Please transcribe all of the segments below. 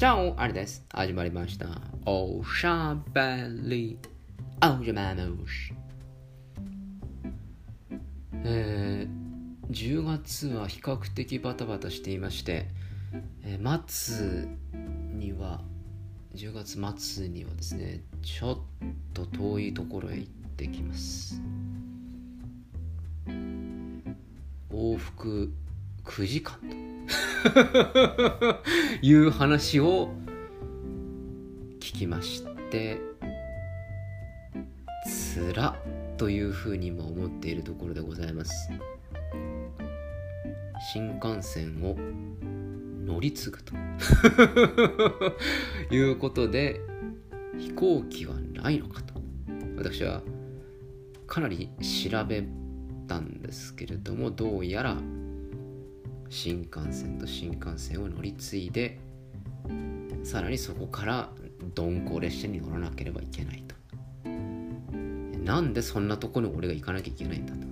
じゃあ、あれです。始まりました。おしゃべり。おじゃまむし。えー、10月は比較的バタバタしていまして、えー末には、10月末にはですね、ちょっと遠いところへ行ってきます。往復9時間と。いう話を聞きましてつらというふうにも思っているところでございます。新幹線を乗り継ぐと。いうことで飛行機はないのかと。私はかなり調べたんですけれどもどうやら新幹線と新幹線を乗り継いでさらにそこから鈍行列車に乗らなければいけないと。なんでそんなとこに俺が行かなきゃいけないんだと。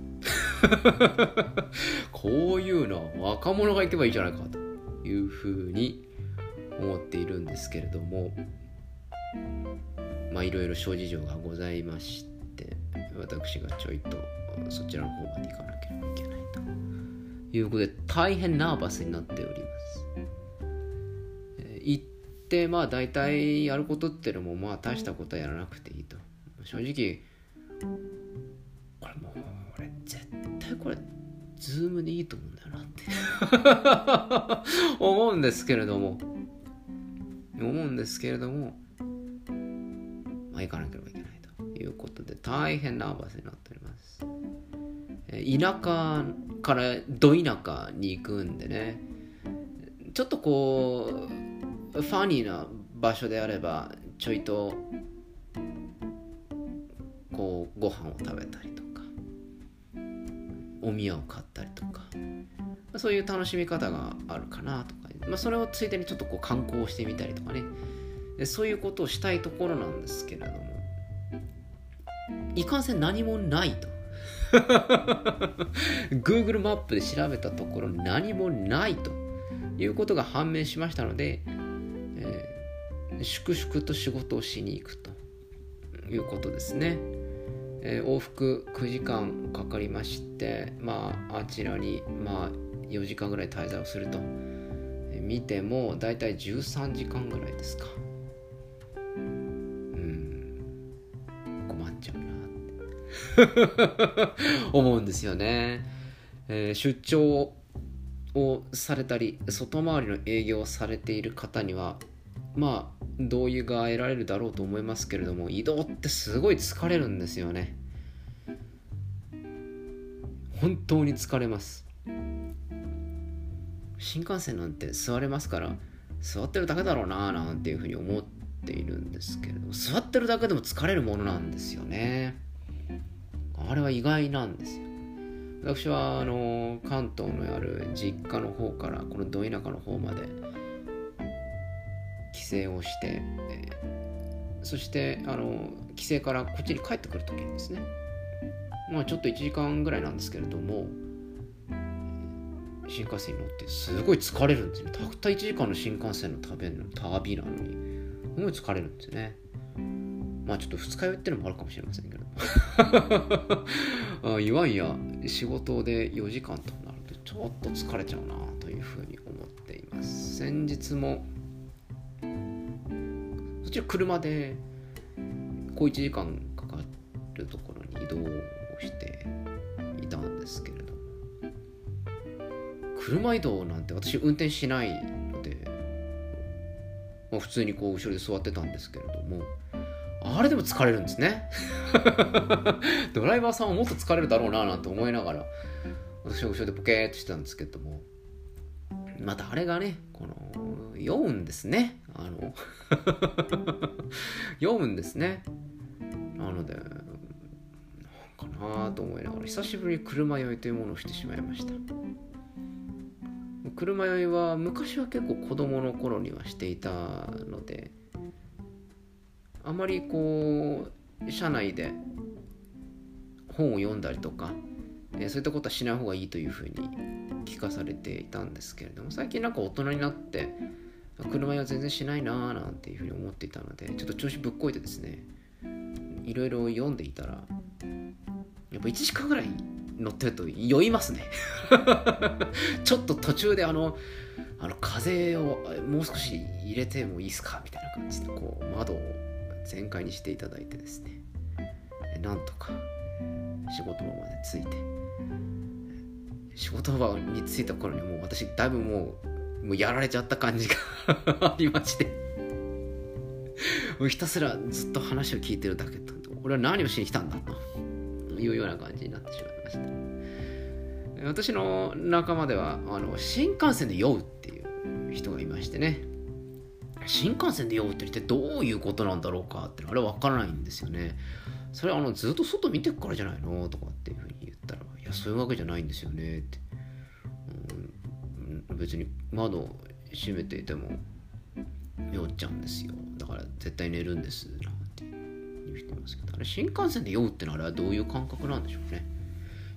こういうのは若者が行けばいいじゃないかというふうに思っているんですけれどもまあいろいろ諸事情がございまして私がちょいとそちらの方まで行かなければいけないと。いうことで大変ナーバスになっております。行ってまあ大体やることってのもまあ大したことはやらなくていいと。正直これもう俺絶対これズームでいいと思うんだよなって 思うんですけれども思うんですけれどもまあ行かなければいけないということで大変ナーバスになっております。田舎からど田舎に行くんでね。ちょっとこうファニーな場所であればちょいとこうご飯を食べたりとかお宮を買ったりとかそういう楽しみ方があるかなとか、まあ、それをついでにちょっとこう観光してみたりとかね。そういうことをしたいところなんですけれども。いかんせん何もないと。Google マップで調べたところ何もないということが判明しましたので、えー粛々と仕事をしに行くということですね、えー往復9時間かかりましてまああちらにまあ4時間ぐらい滞在をすると、見てもだいたい13時間ぐらいですか。思うんですよね、えー出張をされたり外回りの営業をされている方にはまあ同意が得られるだろうと思いますけれども移動ってすごい疲れるんですよね。本当に疲れます。新幹線なんて座れますから座ってるだけだろうななんていうふうに思っているんですけれども座ってるだけでも疲れるものなんですよね。あれは意外なんですよ。私はあの関東のある実家の方からこのど田舎の方まで帰省をして、そしてあの帰省からこっちに帰ってくる時にですねまあちょっと1時間ぐらいなんですけれども新幹線に乗ってすごい疲れるんですよ。たった1時間の新幹線の旅の旅なのにすごい疲れるんですよね。まあちょっと二日酔いってのもあるかもしれませんけ あいわんや仕事で4時間となるとちょっと疲れちゃうなというふうに思っています。先日もそちら車でこう1時間かかるところに移動をしていたんですけれど車移動なんて私運転しないので、まあ、普通にこう後ろで座ってたんですけれどもあれでも疲れるんですね。ドライバーさんはもっと疲れるだろうななんて思いながら私は後ろでポケーっとしてたんですけども。またあれがねこの酔うんですね。あの 酔うんですね。なのでなんかなと思いながら久しぶりに車酔いというものをしてしまいました。車酔いは昔は結構子供の頃にはしていたのであまりこう車内で本を読んだりとか、えーそういったことはしない方がいいというふうに聞かされていたんですけれども最近なんか大人になって車屋全然しないなーなんていうふうに思っていたのでちょっと調子ぶっこいてですねいろいろ読んでいたらやっぱ1時間ぐらい乗ってると酔いますね。ちょっと途中であのあの風をもう少し入れてもいいですか？みたいな感じでこう窓を全開にしていただいてですね。なんとか仕事場まで着いて仕事場に着いた頃にもう私だいぶもうもうやられちゃった感じが ありまして。ひたすらずっと話を聞いてるだけと。俺は何をしに来たんだと。いうような感じになってしまいました。私の仲間ではあの新幹線で酔うっていう人がいましてね。新幹線で酔うって一体どういうことなんだろうかってあれは分からないんですよね。それあのずっと外見てくからじゃないのとかっていうふうに言ったらいやそういうわけじゃないんですよねって、うん、別に窓閉めていても酔っちゃうんですよ。だから絶対寝るんですなんて言う人いますけどあれ新幹線で酔うってのはあれはどういう感覚なんでしょうね。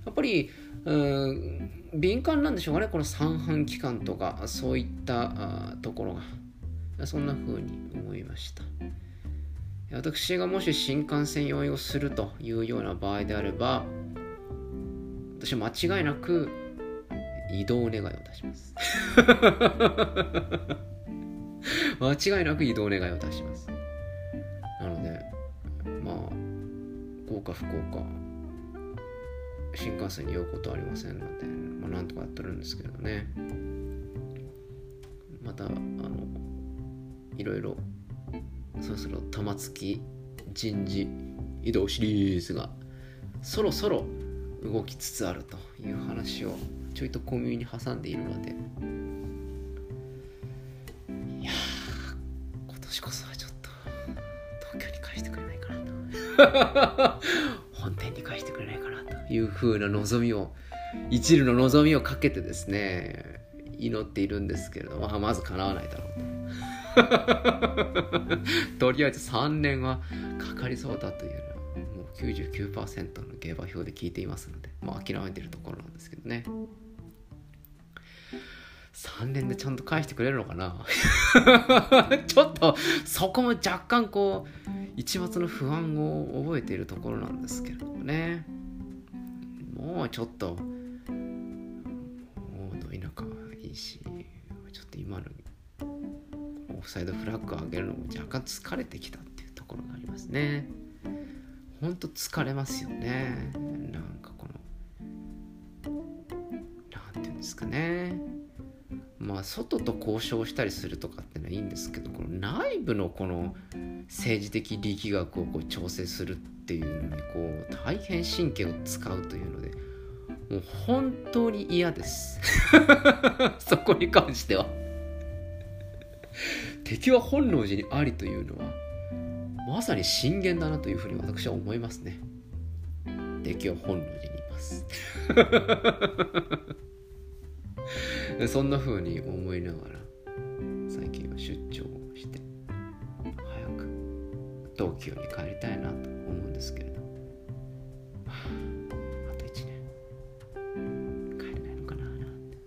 やっぱりうん敏感なんでしょうかねこの三半規管とかそういったあところが。そんな風に思いました。私がもし新幹線酔いをするというような場合であれば私は間違いなく移動願いを出します。間違いなく移動願いを出します。なのでまあ幸か不幸か新幹線に酔うことはありませんので、まあ、なんとかやってるんですけどね。またあのいろいろそろそろ玉突き人事移動シリーズがそろそろ動きつつあるという話をちょいと小耳に挟んでいるので。いや今年こそはちょっと東京に返してくれないかなと。本店に返してくれないかなという風な望みを一縷の望みをかけてですね祈っているんですけれども、まあ、まず叶わないだろうと。とりあえず3年はかかりそうだというもう99%の下馬評で聞いていますので、まあ、諦めてるところなんですけどね。3年でちゃんと返してくれるのかな？ちょっとそこも若干こう一抹の不安を覚えているところなんですけれどもね。もうちょっともうど田舎はいい。しちょっと今のフサイドフラッグを上げるのも若干疲れてきたっていうところがありますね。ほんと疲れますよね。なんかこの、なんていうんですかね。まあ外と交渉したりするとかってのはいいんですけどこの内部のこの政治的力学をこう調整するっていうのにこう大変神経を使うというのでもう本当に嫌です そこに関しては敵は本能寺にありというのはまさに震源だなというふうに私は思いますね。敵は本能寺にいます。そんなふうに思いながら最近は出張をして早く東京に帰りたいなと思うんですけれど、はあ、あと1年。帰れないのかななんて。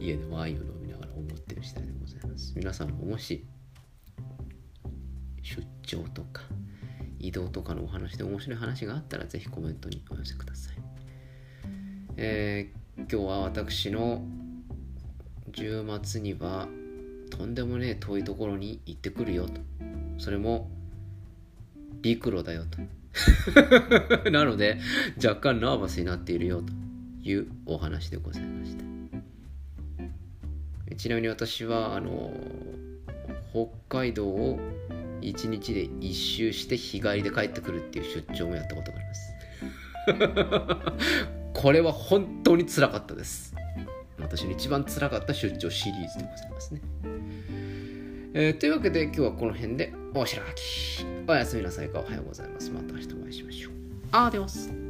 家でワインを皆さんももし出張とか移動とかのお話で面白い話があったらぜひコメントにお寄せください、えー今日は私の10末にはとんでもねえ遠いところに行ってくるよと。それも陸路だよと。なので若干ナーバスになっているよというお話でございました。ちなみに私はあの北海道を1日で一周して日帰りで帰ってくるっていう出張もやったことがあります。これは本当につらかったです。私の一番つらかった出張シリーズでございますね、えー、というわけで今日はこの辺でおしらき。おやすみなさいか。おはようございます。また明日お会いしましょう。アディオス